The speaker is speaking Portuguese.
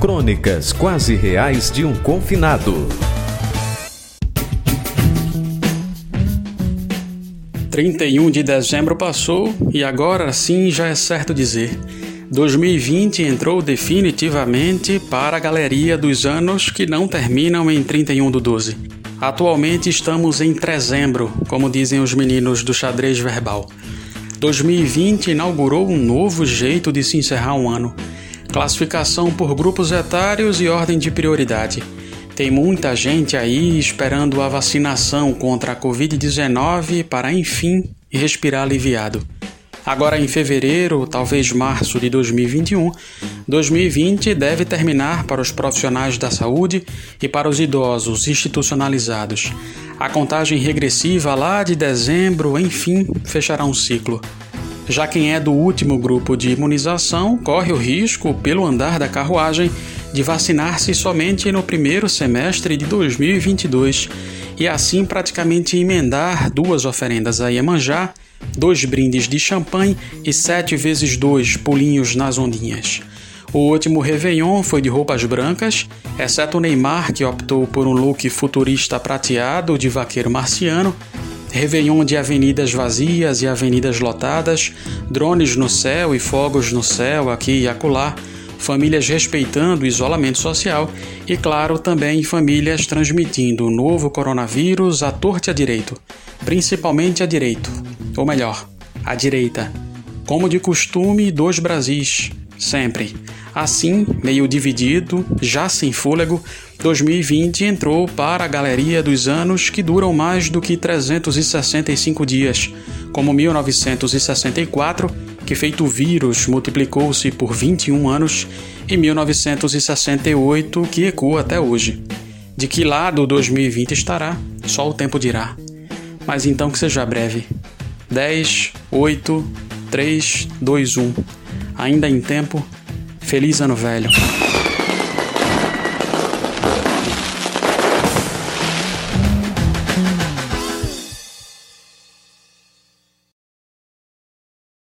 Crônicas quase reais de um confinado. Trinta e um de dezembro passou e agora sim já é certo dizer. 2020 entrou definitivamente para a galeria dos anos que não terminam em 31 do 12. Atualmente estamos em trezembro, como dizem os meninos do xadrez verbal. 2020 inaugurou um novo jeito de se encerrar um ano. Classificação por grupos etários e ordem de prioridade. Tem muita gente aí esperando a vacinação contra a Covid-19 para enfim respirar aliviado. Agora em fevereiro, talvez março de 2021, 2020 deve terminar para os profissionais da saúde e para os idosos institucionalizados. A contagem regressiva lá de dezembro, enfim, fechará um ciclo. Já quem é do último grupo de imunização corre o risco, pelo andar da carruagem, de vacinar-se somente no primeiro semestre de 2022 e assim praticamente emendar duas oferendas a Iemanjá dois brindes de champanhe e sete vezes dois pulinhos nas ondinhas. O último Réveillon foi de roupas brancas, exceto Neymar, que optou por um look futurista prateado de vaqueiro marciano, Réveillon de avenidas vazias e avenidas lotadas, drones no céu e fogos no céu aqui e acolá, famílias respeitando o isolamento social e, claro, também famílias transmitindo o novo coronavírus à torta e à direito, principalmente à direito, ou melhor, à direita. Como de costume, dois Brasis, sempre. Assim, meio dividido, já sem fôlego, 2020 entrou para a galeria dos anos que duram mais do que 365 dias, como 1964, que feito vírus multiplicou-se por 21 anos, e 1968, que ecoa até hoje. De que lado 2020 estará, só o tempo dirá. Mas então que seja breve. 10, 8, 3, 2, 1. Ainda em tempo, feliz ano velho.